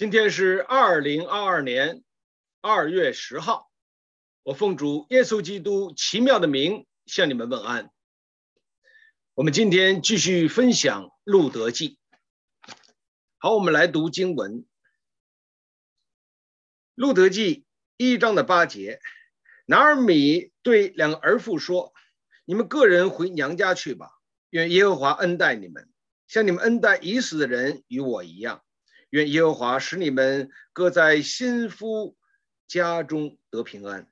今天是二零二二年二月十号，我奉主耶稣基督奇妙的名向你们问安。我们今天继续分享《路德记》。好，我们来读经文，《路德记》一章的八节。拿尔米对两个儿妇说：“你们个人回娘家去吧，愿耶和华恩待你们，像你们恩待已死的人与我一样。”愿耶和华使你们各在新夫家中得平安。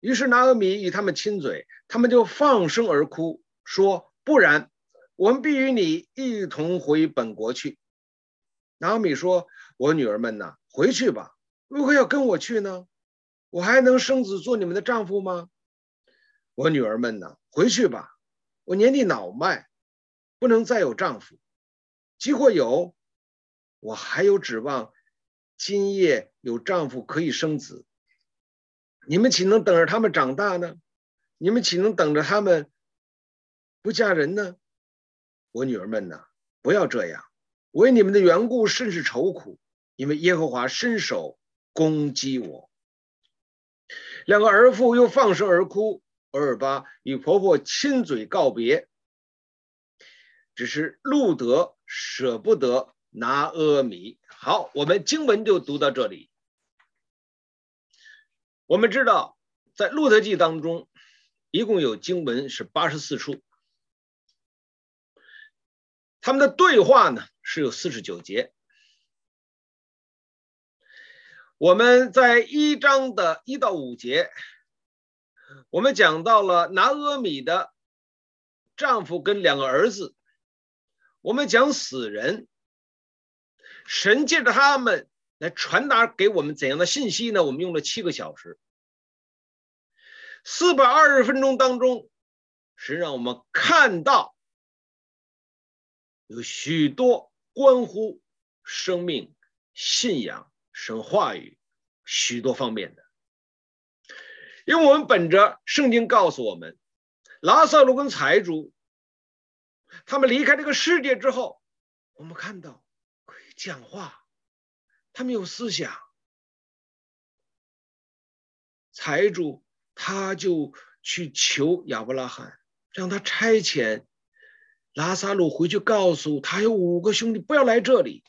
于是拿俄米与他们亲嘴，他们就放声而哭，说：“不然，我们必与你一同回本国去。”拿俄米说：“我女儿们呐，回去吧。为何要跟我去呢？我还能生子做你们的丈夫吗？我女儿们呐，回去吧。我年纪老迈，不能再有丈夫。即或有。”我还有指望，今夜有丈夫可以生子。你们岂能等着他们长大呢？你们岂能等着他们不嫁人呢？我女儿们呐，不要这样，为你们的缘故甚是愁苦，因为耶和华伸手攻击我。两个儿妇又放声而哭，俄尔巴与婆婆亲嘴告别，只是路得舍不得。拿阿米，好，我们经文就读到这里。我们知道，在路德记当中，一共有经文是八十四处，他们的对话呢是有四十九节。我们在一章的一到五节，我们讲到了拿阿米的丈夫跟两个儿子，我们讲死人。神借着他们来传达给我们怎样的信息呢？我们用了七个小时，四百二十分钟当中，是让我们看到有许多关乎生命、信仰、神话语许多方面的。因为我们本着圣经告诉我们，拉撒路跟财主他们离开这个世界之后，我们看到。讲话，他们有思想。财主他就去求亚伯拉罕，让他差遣拉撒路回去，告诉他有五个兄弟不要来这里。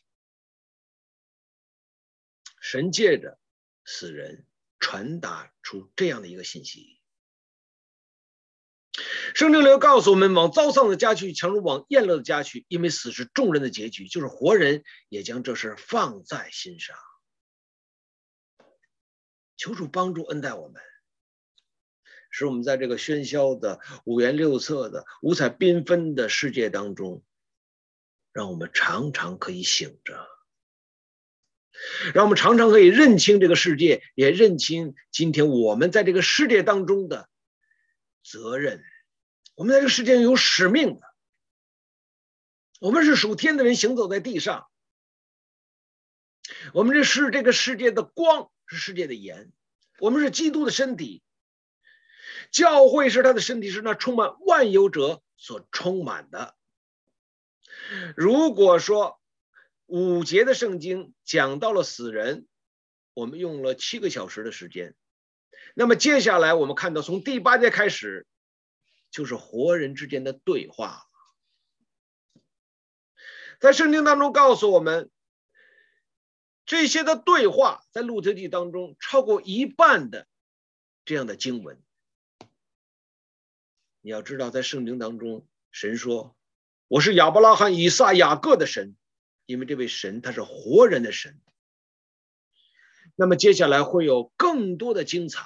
神借着死人传达出这样的一个信息。圣经里告诉我们：往遭丧的家去，强如往宴乐的家去，因为死是众人的结局。就是活人也将这事放在心上。求主帮助恩待我们，使我们在这个喧嚣的五颜六色的五彩缤纷的世界当中，让我们常常可以醒着，让我们常常可以认清这个世界，也认清今天我们在这个世界当中的责任。我们在这个世界上有使命的，我们是属天的人，行走在地上。我们这是这个世界的光，是世界的盐。我们是基督的身体，教会是他的身体，是那充满万有者所充满的。如果说五节的圣经讲到了死人，我们用了七个小时的时间，那么接下来我们看到从第八节开始。就是活人之间的对话，在圣经当中告诉我们，这些的对话在路得记当中超过一半的这样的经文。你要知道，在圣经当中，神说：“我是亚伯拉罕、以撒、雅各的神。”因为这位神他是活人的神。那么接下来会有更多的精彩，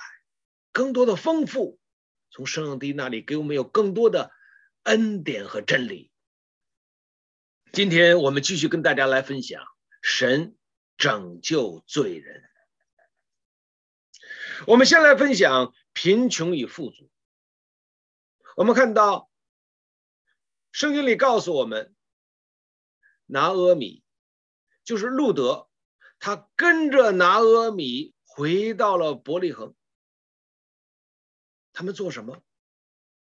更多的丰富。从圣上帝那里给我们有更多的恩典和真理。今天我们继续跟大家来分享神拯救罪人。我们先来分享贫穷与富足。我们看到圣经里告诉我们，拿阿米就是路德，他跟着拿阿米回到了伯利恒。他们做什么？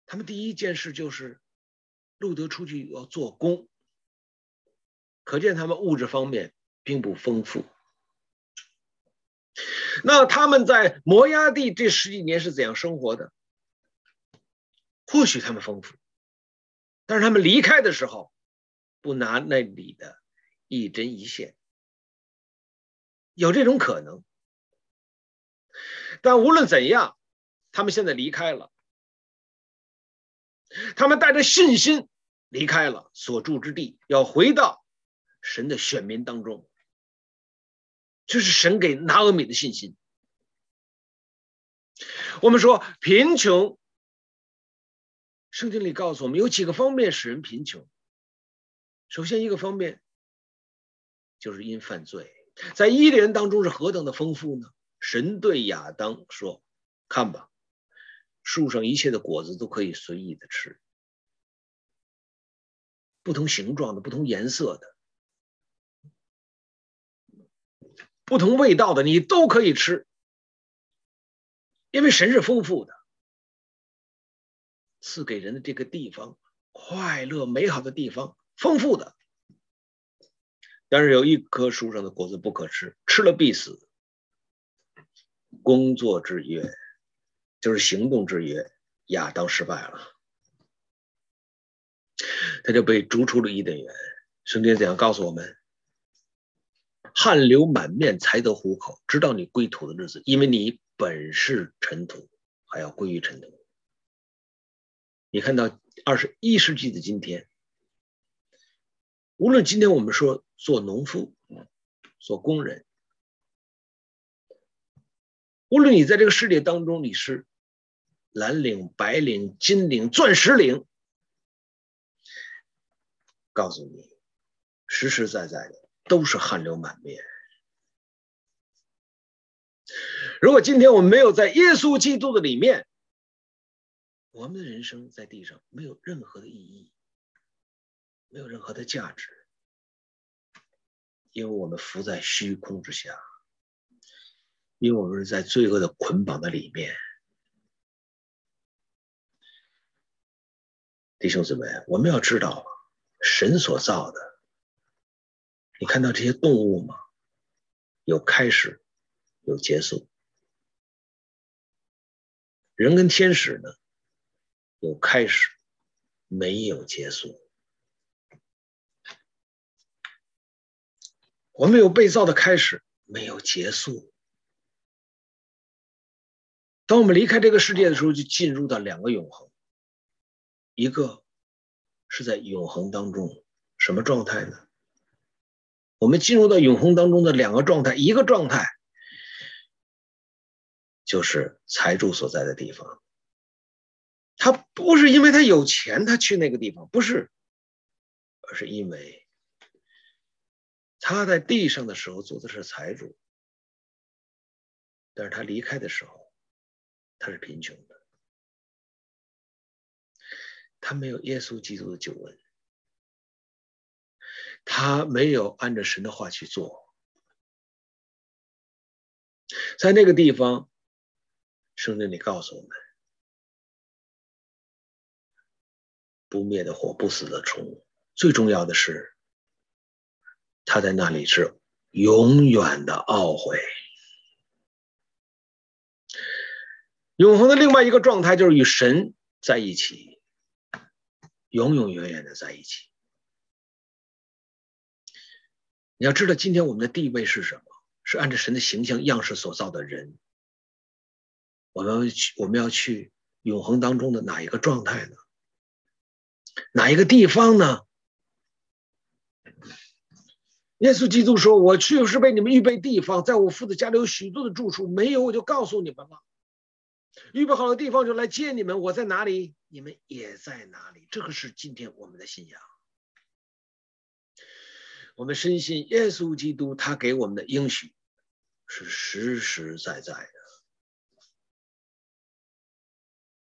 他们第一件事就是路德出去要做工，可见他们物质方面并不丰富。那他们在摩押地这十几年是怎样生活的？或许他们丰富，但是他们离开的时候，不拿那里的一针一线，有这种可能。但无论怎样，他们现在离开了，他们带着信心离开了所住之地，要回到神的选民当中。这是神给拿俄米的信心。我们说贫穷，圣经里告诉我们有几个方面使人贫穷。首先一个方面就是因犯罪，在伊甸园当中是何等的丰富呢？神对亚当说：“看吧，树上一切的果子都可以随意的吃，不同形状的、不同颜色的。”不同味道的你都可以吃，因为神是丰富的，赐给人的这个地方，快乐美好的地方，丰富的。但是有一棵树上的果子不可吃，吃了必死。工作之约，就是行动之约，亚当失败了，他就被逐出了伊甸园。圣经怎样告诉我们？汗流满面才得糊口，直到你归土的日子，因为你本是尘土，还要归于尘土。你看到二十一世纪的今天，无论今天我们说做农夫、做工人，无论你在这个世界当中你是蓝领、白领、金领、钻石领，告诉你，实实在在的。都是汗流满面。如果今天我们没有在耶稣基督的里面，我们的人生在地上没有任何的意义，没有任何的价值，因为我们浮在虚空之下，因为我们是在罪恶的捆绑的里面。弟兄姊妹，我们要知道，神所造的。你看到这些动物吗？有开始，有结束。人跟天使呢？有开始，没有结束。我们有被造的开始，没有结束。当我们离开这个世界的时候，就进入到两个永恒。一个是在永恒当中，什么状态呢？我们进入到永恒当中的两个状态，一个状态就是财主所在的地方。他不是因为他有钱，他去那个地方，不是，而是因为他在地上的时候做的是财主，但是他离开的时候，他是贫穷的，他没有耶稣基督的救恩。他没有按照神的话去做，在那个地方，圣经里告诉我们：不灭的火，不死的虫。最重要的是，他在那里是永远的懊悔。永恒的另外一个状态就是与神在一起，永永远远的在一起。你要知道，今天我们的地位是什么？是按照神的形象样式所造的人。我们去，我们要去永恒当中的哪一个状态呢？哪一个地方呢？耶稣基督说：“我去是为你们预备地方，在我父的家里有许多的住处，没有我就告诉你们了。预备好的地方就来接你们。我在哪里，你们也在哪里。”这个是今天我们的信仰。我们深信耶稣基督，他给我们的应许是实实在在的。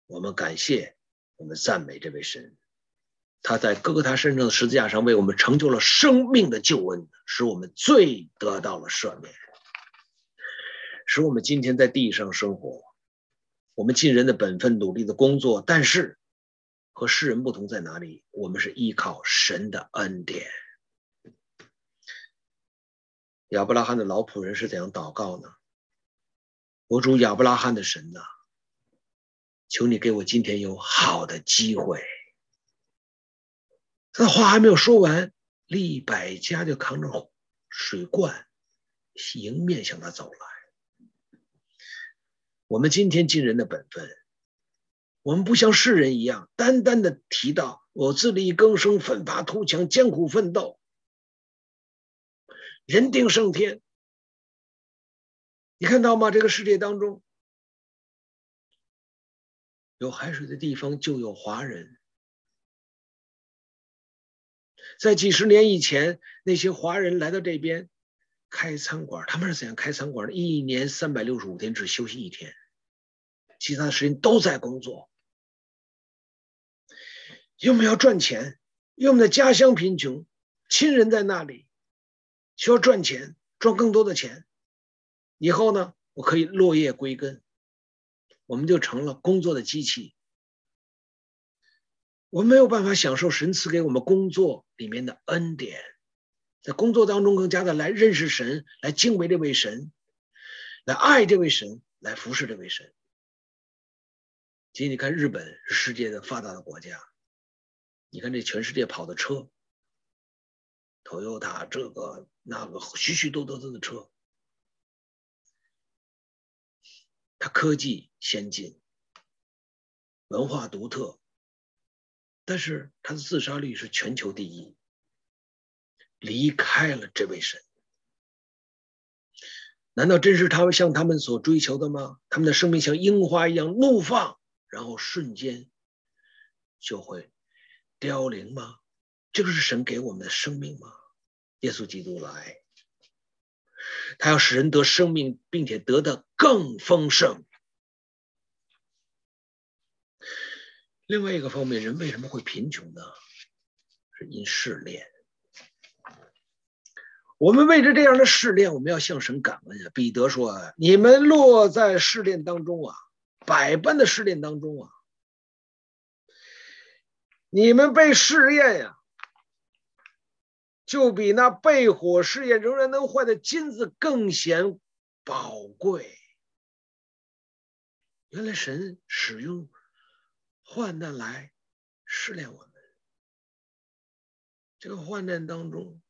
我们感谢，我们赞美这位神，他在哥哥他身上的十字架上为我们成就了生命的救恩，使我们罪得到了赦免，使我们今天在地上生活，我们尽人的本分，努力的工作，但是和世人不同在哪里？我们是依靠神的恩典。亚伯拉罕的老仆人是怎样祷告呢？我主亚伯拉罕的神呐，求你给我今天有好的机会。这话还没有说完，利百家就扛着水罐迎面向他走来。我们今天尽人的本分，我们不像世人一样，单单的提到我自力更生、奋发图强、艰苦奋斗、人定胜天。你看到吗？这个世界当中，有海水的地方就有华人。在几十年以前，那些华人来到这边开餐馆，他们是怎样开餐馆的？一年三百六十五天只休息一天，其他的时间都在工作。因为要赚钱，因为我们的家乡贫穷，亲人在那里，需要赚钱，赚更多的钱。以后呢，我可以落叶归根，我们就成了工作的机器。我们没有办法享受神赐给我们工作里面的恩典，在工作当中更加的来认识神，来敬畏这位神，来爱这位神，来服侍这位神。今天你看，日本是世界的发达的国家，你看这全世界跑的车，Toyota 这个那个许许多多的车。它科技先进，文化独特，但是他的自杀率是全球第一。离开了这位神，难道真是他们像他们所追求的吗？他们的生命像樱花一样怒放，然后瞬间就会凋零吗？这个是神给我们的生命吗？耶稣基督来。他要使人得生命，并且得的更丰盛。另外一个方面，人为什么会贫穷呢？是因试炼。我们为着这样的试炼，我们要向神感恩啊！彼得说：“你们落在试炼当中啊，百般的试炼当中啊，你们被试炼呀。”就比那被火试验仍然能坏的金子更显宝贵。原来神使用患难来试炼我们，这个患难当中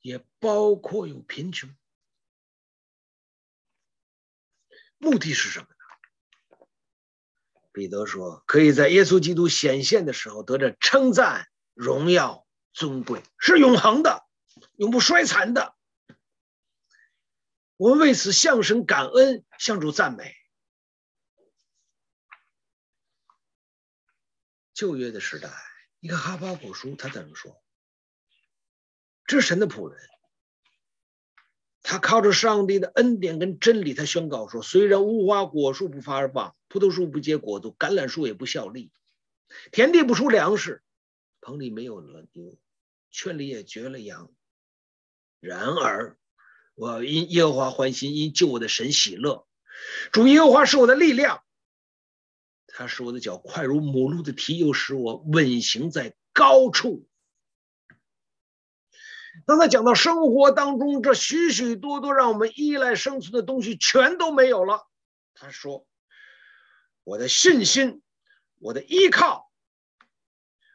也包括有贫穷。目的是什么呢？彼得说，可以在耶稣基督显现的时候得着称赞、荣耀。尊贵是永恒的，永不衰残的。我们为此向神感恩，向主赞美。旧约的时代，你看哈巴谷书他怎么说？这是神的仆人，他靠着上帝的恩典跟真理，他宣告说：虽然无花果树不发而放，葡萄树不结果子，橄榄树也不效力，田地不出粮食，棚里没有了牛。圈里也绝了羊，然而我因耶和华欢心，因救我的神喜乐。主耶和华是我的力量，他使我的脚快如母鹿的蹄，又使我稳行在高处。当他讲到生活当中这许许多多让我们依赖生存的东西全都没有了，他说：“我的信心，我的依靠，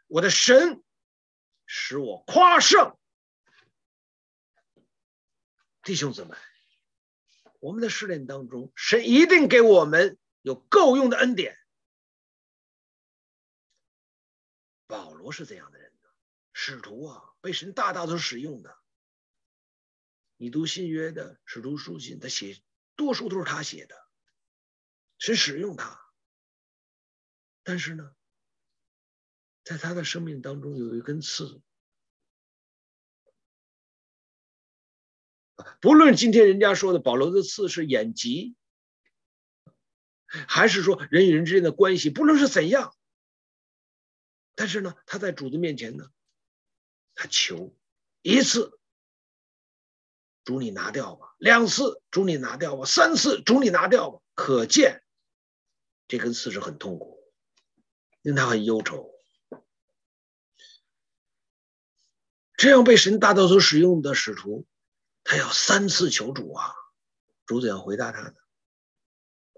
我的神。”使我夸胜，弟兄姊妹，我们的试炼当中，神一定给我们有够用的恩典。罗是怎样的人呢？使徒啊，被神大大的使用的。你读新约的使徒书信，他写多数都是他写的，神使用他。但是呢，在他的生命当中有一根刺，不论今天人家说的保罗的刺是眼疾，还是说人与人之间的关系，不论是怎样，但是呢，他在主的面前呢，他求一次，主你拿掉吧；两次，主你拿掉吧；三次，主你拿掉吧。可见这根刺是很痛苦，令他很忧愁。这样被神大大所使用的使徒，他要三次求主啊，主怎样回答他的？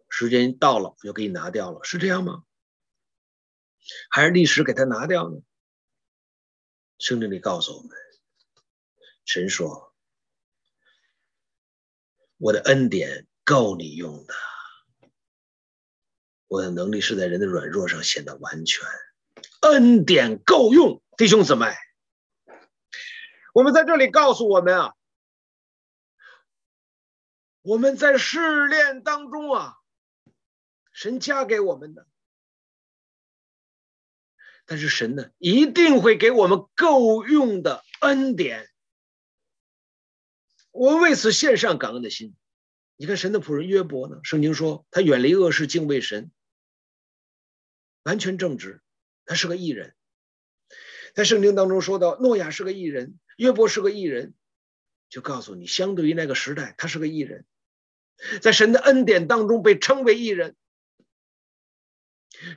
时间到了我就给你拿掉了，是这样吗？还是历史给他拿掉呢？圣经里告诉我们，神说：“我的恩典够你用的，我的能力是在人的软弱上显得完全，恩典够用。”弟兄姊妹，我们在这里告诉我们啊，我们在试炼当中啊。神加给我们的，但是神呢，一定会给我们够用的恩典。我为此献上感恩的心。你看神的仆人约伯呢，圣经说他远离恶事，敬畏神，完全正直，他是个艺人。在圣经当中说到诺亚是个艺人，约伯是个艺人，就告诉你，相对于那个时代，他是个艺人，在神的恩典当中被称为艺人。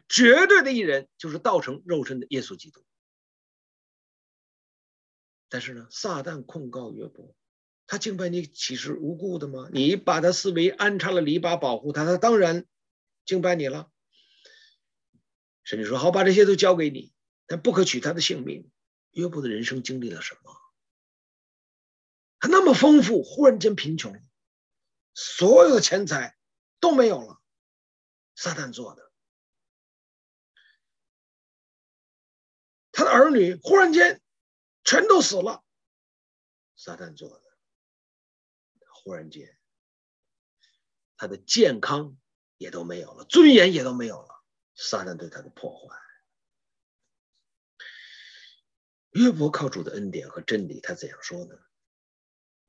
绝对的义人就是道成肉身的耶稣基督。但是呢，撒旦控告约伯，他敬拜你岂是无故的吗？你把他四围安插了篱笆保护他，他当然敬拜你了。神就说：“好，把这些都交给你，但不可取他的性命。”约伯的人生经历了什么？他那么丰富，忽然间贫穷，所有的钱财都没有了，撒旦做的。他的儿女忽然间全都死了，撒旦做的。忽然间，他的健康也都没有了，尊严也都没有了，撒旦对他的破坏。约伯靠主的恩典和真理，他怎样说呢？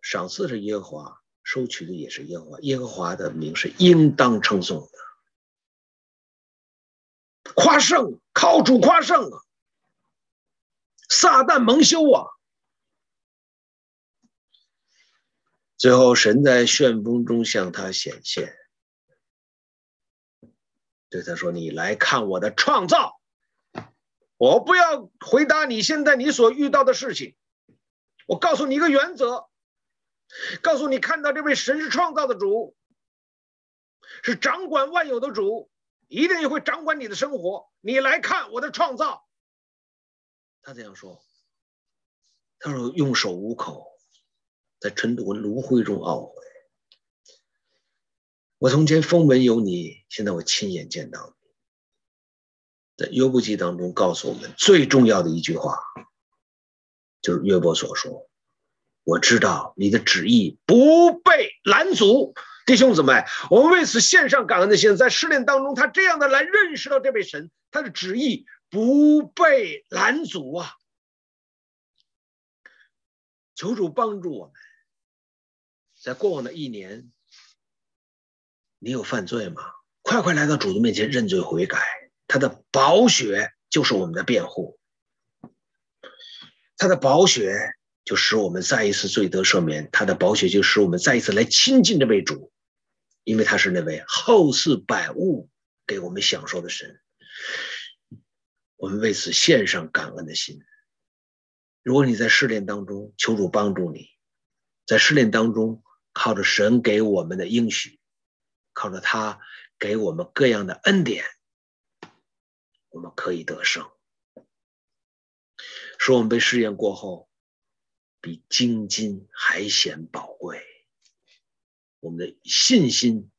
赏赐是耶和华，收取的也是耶和华，耶和华的名是应当称颂的。夸胜，靠主夸胜啊！撒旦蒙羞啊！最后，神在旋风中向他显现，对他说：“你来看我的创造。我不要回答你现在你所遇到的事情。我告诉你一个原则，告诉你看到这位神是创造的主，是掌管万有的主，一定也会掌管你的生活。你来看我的创造。”他这样说：“他说用手捂口，在尘土和炉灰中懊悔。我从前风闻有你，现在我亲眼见到你。在约伯记当中告诉我们最重要的一句话，就是约伯所说：我知道你的旨意不被拦阻。弟兄姊妹，我们为此献上感恩的心。在试炼当中，他这样的来认识到这位神，他的旨意。”不被拦阻啊！求主帮助我们，在过往的一年，你有犯罪吗？快快来到主的面前认罪悔改，他的宝血就是我们的辩护，他的宝血就使我们再一次罪得赦免，他的宝血就使我们再一次来亲近这位主，因为他是那位厚赐百物给我们享受的神。我们为此献上感恩的心。如果你在试炼当中，求主帮助你，在试炼当中靠着神给我们的应许，靠着他给我们各样的恩典，我们可以得胜。说我们被试验过后，比金金还显宝贵，我们的信心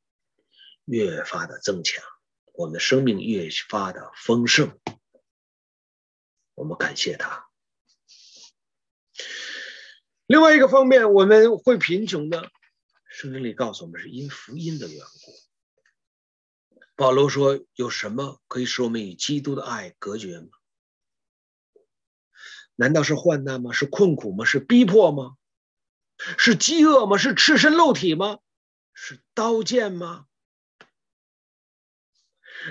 越发的增强，我们的生命越发的丰盛。我们感谢他。另外一个方面，我们会贫穷的，圣经里告诉我们是因福音的缘故。保罗说：“有什么可以使我们与基督的爱隔绝吗？难道是患难吗？是困苦吗？是逼迫吗？是饥饿吗？是赤身露体吗？是刀剑吗？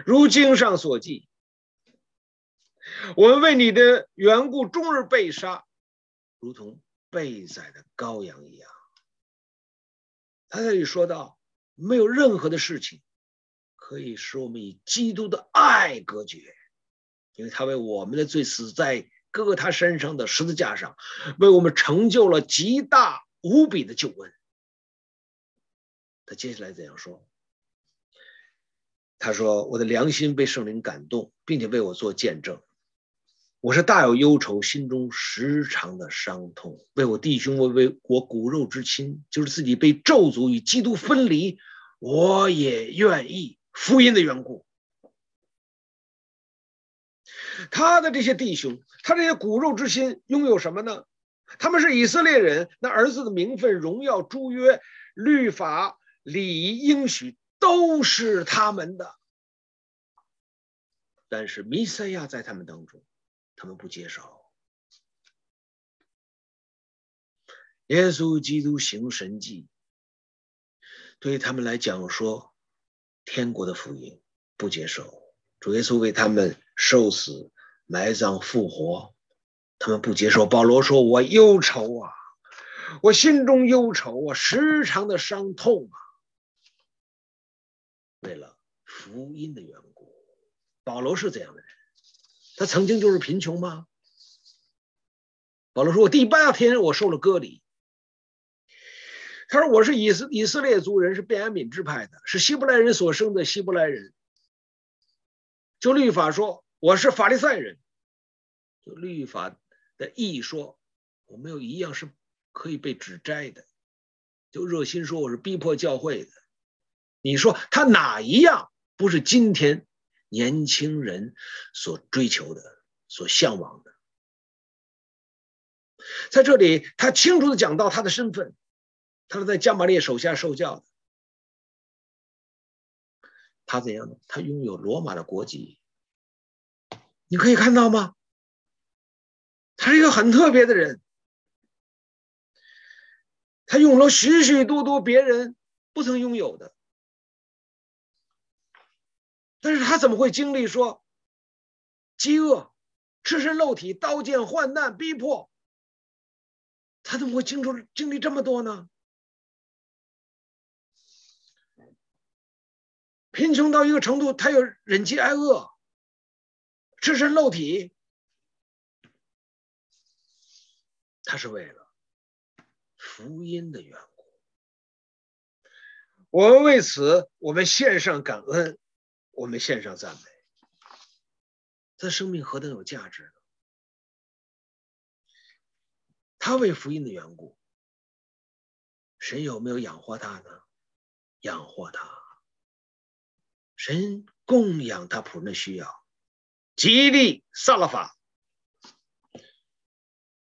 如经上所记。”我们为你的缘故，终日被杀，如同被宰的羔羊一样。他这里说到，没有任何的事情可以使我们与基督的爱隔绝，因为他为我们的罪死在各他身上的十字架上，为我们成就了极大无比的救恩。他接下来怎样说？他说：“我的良心被圣灵感动，并且为我做见证。我是大有忧愁，心中时常的伤痛，为我弟兄，为为我骨肉之亲，就是自己被咒诅与基督分离，我也愿意。福音的缘故。他的这些弟兄，他这些骨肉之亲，拥有什么呢？他们是以色列人，那儿子的名分、荣耀、诸约、律法、礼仪、应许。”都是他们的，但是弥赛亚在他们当中，他们不接受。耶稣基督行神迹，对于他们来讲说，天国的福音不接受。主耶稣为他们受死、埋葬、复活，他们不接受。保罗说：“我忧愁啊，我心中忧愁啊，时常的伤痛啊。”为了福音的缘故，保罗是这样的人。他曾经就是贫穷吗？保罗说：“我第八天我受了割礼。”他说：“我是以色以色列族人，是便雅悯支派的，是希伯来人所生的希伯来人。”就律法说：“我是法利赛人。”就律法的意义说：“我没有一样是可以被指摘的。”就热心说：“我是逼迫教会的。”你说他哪一样不是今天年轻人所追求的、所向往的？在这里，他清楚地讲到他的身份，他是在加玛列手下受教的。他怎样呢？他拥有罗马的国籍，你可以看到吗？他是一个很特别的人，他拥了许许多多别人不曾拥有的。但是他怎么会经历说饥饿、赤身露体、刀剑、患难、逼迫？他怎么会经历经历这么多呢？贫穷到一个程度，他又忍饥挨饿、赤身露体，他是为了福音的缘故。我们为此，我们献上感恩。我们献上赞美，他生命何等有价值呢？他为福音的缘故，神有没有养活他呢？养活他，神供养他仆人的需要，吉利撒拉法，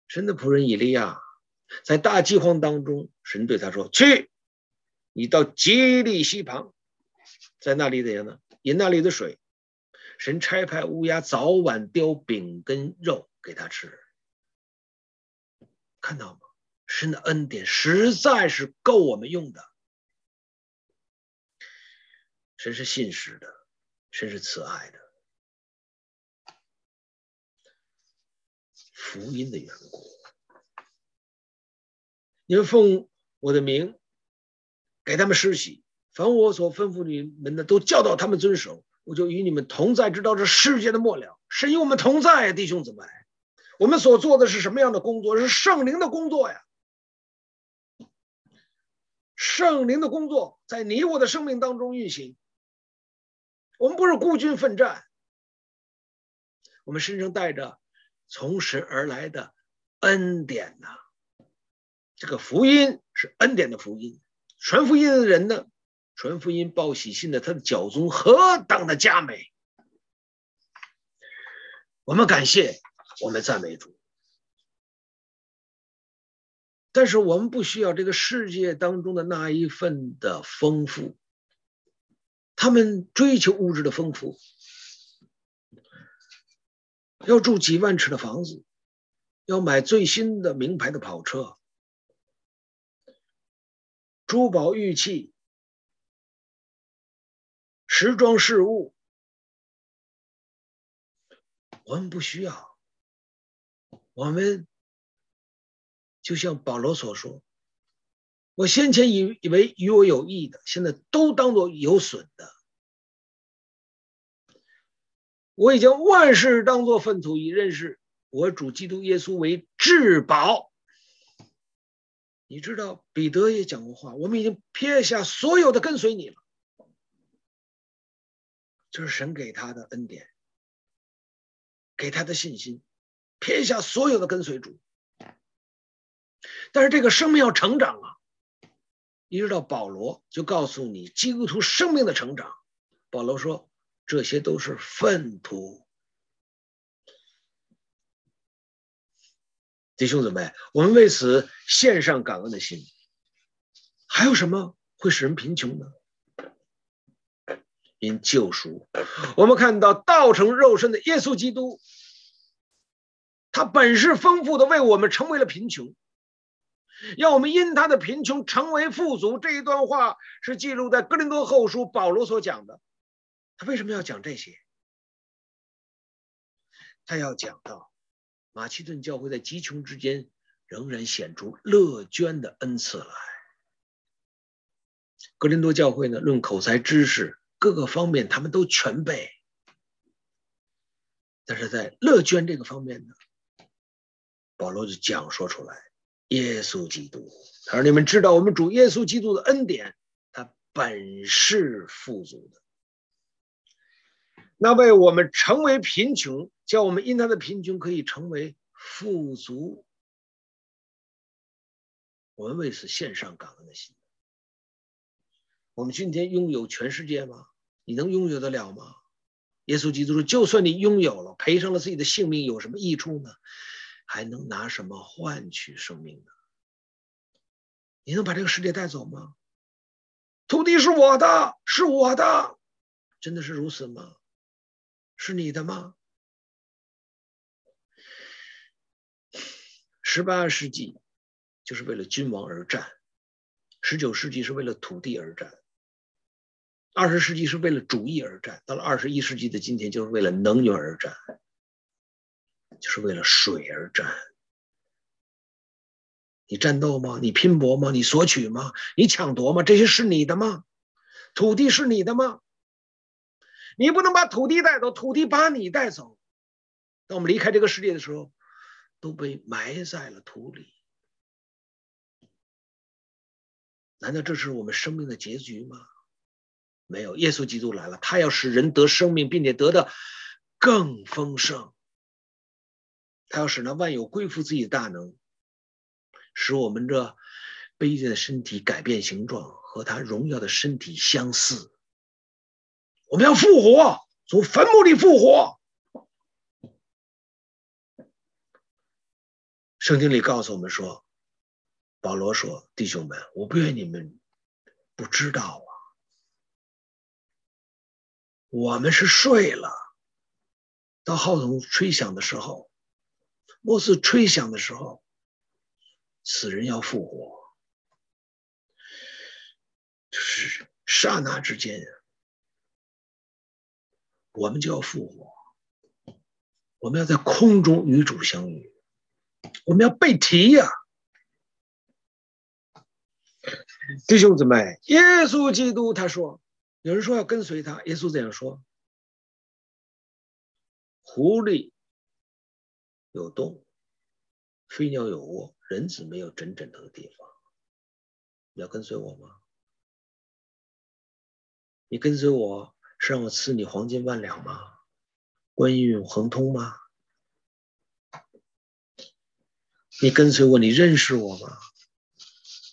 神的仆人以利亚，在大饥荒当中，神对他说：“去，你到吉利西旁，在那里怎样呢？”饮那里的水，神差派乌鸦早晚叼饼跟肉给他吃，看到吗？神的恩典实在是够我们用的。神是信实的，神是慈爱的，福音的缘故，你们奉我的名给他们施洗。凡我所吩咐你们的，都教导他们遵守。我就与你们同在，直到这世界的末了。神与我们同在，弟兄姊妹。我们所做的是什么样的工作？是圣灵的工作呀！圣灵的工作在你我的生命当中运行。我们不是孤军奋战，我们身上带着从神而来的恩典呐。这个福音是恩典的福音，传福音的人呢？传福音报喜信的，他的脚踪何等的佳美！我们感谢，我们赞美主。但是我们不需要这个世界当中的那一份的丰富。他们追求物质的丰富，要住几万尺的房子，要买最新的名牌的跑车，珠宝玉器。时装饰物，我们不需要。我们就像保罗所说：“我先前以以为与我有益的，现在都当作有损的。我已经万事当作粪土，以认识我主基督耶稣为至宝。”你知道彼得也讲过话，我们已经撇下所有的跟随你了。这是神给他的恩典，给他的信心，撇下所有的跟随主。但是这个生命要成长啊！一直到保罗就告诉你，基督徒生命的成长。保罗说，这些都是粪土。弟兄姊妹，我们为此献上感恩的心。还有什么会使人贫穷呢？因救赎，我们看到道成肉身的耶稣基督，他本是丰富的，为我们成为了贫穷，要我们因他的贫穷成为富足。这一段话是记录在哥林多后书保罗所讲的。他为什么要讲这些？他要讲到马其顿教会在极穷之间仍然显出乐捐的恩赐来。哥林多教会呢，论口才知识。各个方面他们都全备，但是在乐捐这个方面呢，保罗就讲说出来：耶稣基督，他说你们知道我们主耶稣基督的恩典，他本是富足的，那为我们成为贫穷，叫我们因他的贫穷可以成为富足，我们为此献上感恩的心。我们今天拥有全世界吗？你能拥有得了吗？耶稣基督说：“就算你拥有了，赔上了自己的性命，有什么益处呢？还能拿什么换取生命呢？你能把这个世界带走吗？土地是我的，是我的，真的是如此吗？是你的吗？”十八世纪就是为了君王而战，十九世纪是为了土地而战。二十世纪是为了主义而战，到了二十一世纪的今天，就是为了能源而战，就是为了水而战。你战斗吗？你拼搏吗？你索取吗？你抢夺吗？这些是你的吗？土地是你的吗？你不能把土地带走，土地把你带走。当我们离开这个世界的时候，都被埋在了土里。难道这是我们生命的结局吗？没有，耶稣基督来了，他要使人得生命，并且得的更丰盛。他要使那万有归服自己的大能，使我们这卑贱的身体改变形状，和他荣耀的身体相似。我们要复活，从坟墓里复活。圣经里告诉我们说，保罗说：“弟兄们，我不愿你们不知道。”我们是睡了，到号筒吹响的时候，末次吹响的时候，死人要复活，就是刹那之间，我们就要复活，我们要在空中与主相遇，我们要被提呀，弟兄姊妹，耶稣基督他说。有人说要跟随他，耶稣这样说：“狐狸有洞，飞鸟有窝，人子没有枕枕头的地方。你要跟随我吗？你跟随我是让我赐你黄金万两吗？官运亨通吗？你跟随我，你认识我吗？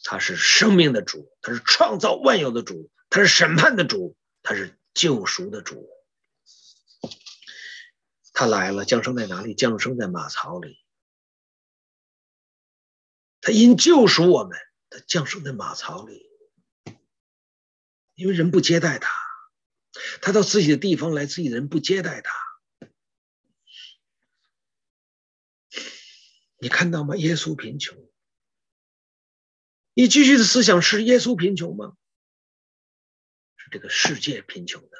他是生命的主，他是创造万有的主。”他是审判的主，他是救赎的主。他来了，降生在哪里？降生在马槽里。他因救赎我们，他降生在马槽里。因为人不接待他，他到自己的地方来，自己的人不接待他。你看到吗？耶稣贫穷。你继续的思想是耶稣贫穷吗？这个世界贫穷的，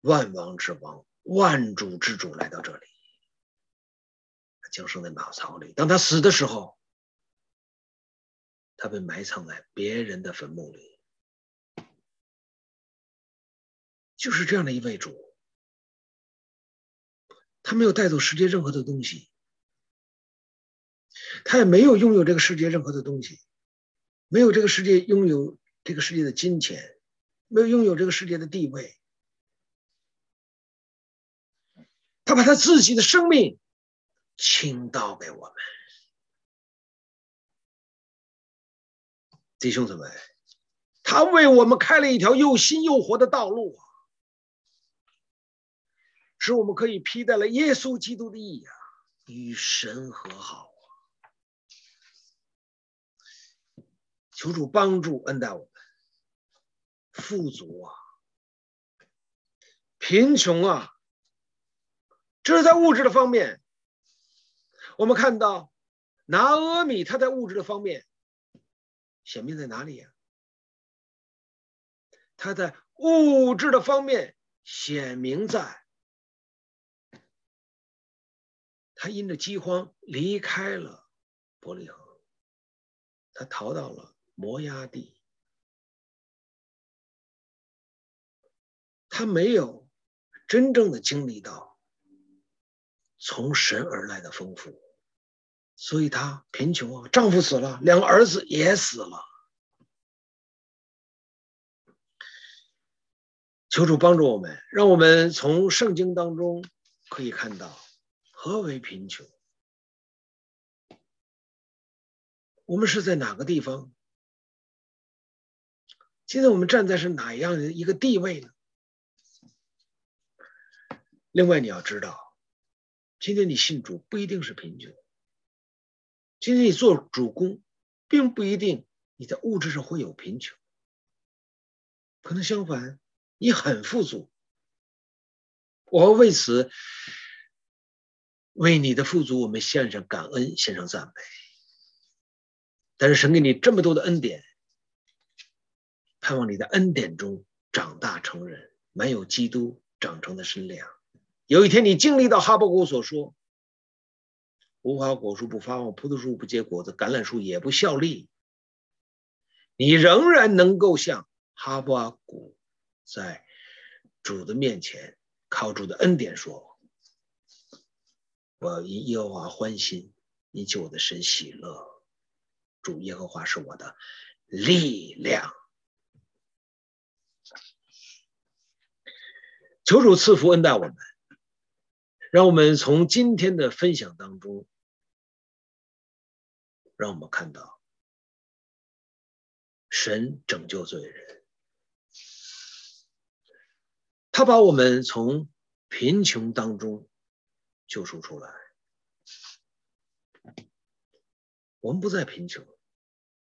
万王之王、万主之主来到这里，降生在马槽里。当他死的时候，他被埋藏在别人的坟墓里。就是这样的一位主，他没有带走世界任何的东西，他也没有拥有这个世界任何的东西，没有这个世界拥有这个世界的金钱，没有拥有这个世界的地位。他把他自己的生命倾倒给我们，弟兄姊妹，他为我们开了一条又新又活的道路啊，使我们可以披戴了耶稣基督的义啊，与神和好。求主帮助恩待我们，富足啊，贫穷啊，这是在物质的方面。我们看到拿阿米他在物质的方面显明在哪里呀？他在物质的方面显明在，他因着饥荒离开了伯利恒，他逃到了。摩押地，他没有真正的经历到从神而来的丰富，所以他贫穷啊，丈夫死了，两个儿子也死了。求主帮助我们，让我们从圣经当中可以看到何为贫穷，我们是在哪个地方？现在我们站在是哪样的一个地位呢？另外，你要知道，今天你信主不一定是贫穷。今天你做主工，并不一定你在物质上会有贫穷，可能相反，你很富足。我为此为你的富足，我们献上感恩，献上赞美。但是神给你这么多的恩典。盼望你的恩典中长大成人，满有基督长成的身量。有一天你经历到哈巴谷所说：“无花果树不发旺，葡萄树不结果子，橄榄树也不效力。”你仍然能够像哈巴谷在主的面前靠主的恩典说：“我要因耶和华欢心，以救我的神喜乐。主耶和华是我的力量。”求主赐福恩待我们，让我们从今天的分享当中，让我们看到神拯救罪人，他把我们从贫穷当中救赎出来，我们不再贫穷。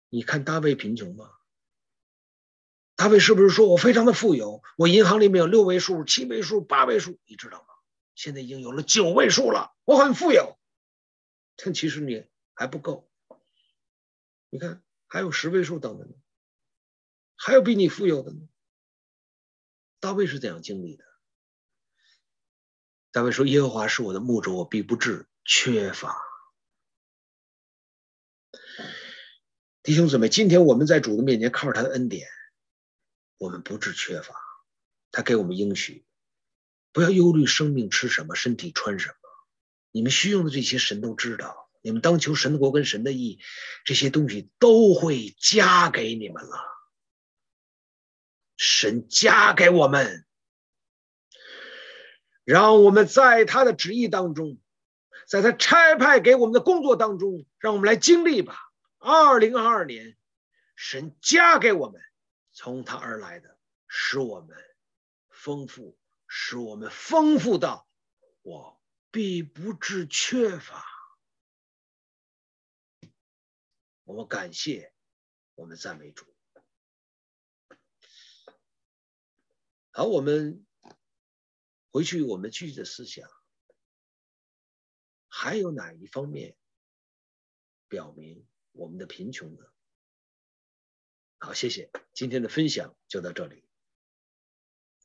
你看大卫贫穷吗？大卫是不是说我非常的富有？我银行里面有六位数、七位数、八位数，你知道吗？现在已经有了九位数了，我很富有。但其实你还不够。你看，还有十位数等着呢，还有比你富有的呢。大卫是怎样经历的？大卫说：“耶和华是我的牧者，我必不至缺乏。”弟兄姊妹，今天我们在主的面前靠着他的恩典。我们不致缺乏，他给我们应许，不要忧虑生命吃什么，身体穿什么。你们需用的这些，神都知道。你们当求神的国跟神的义，这些东西都会加给你们了。神加给我们，让我们在他的旨意当中，在他差派给我们的工作当中，让我们来经历吧。二零二二年，神加给我们。从他而来的，使我们丰富，使我们丰富到我必不致缺乏。我们感谢，我们赞美主。好，我们回去，我们继续的思想，还有哪一方面表明我们的贫穷呢？好，谢谢。今天的分享就到这里。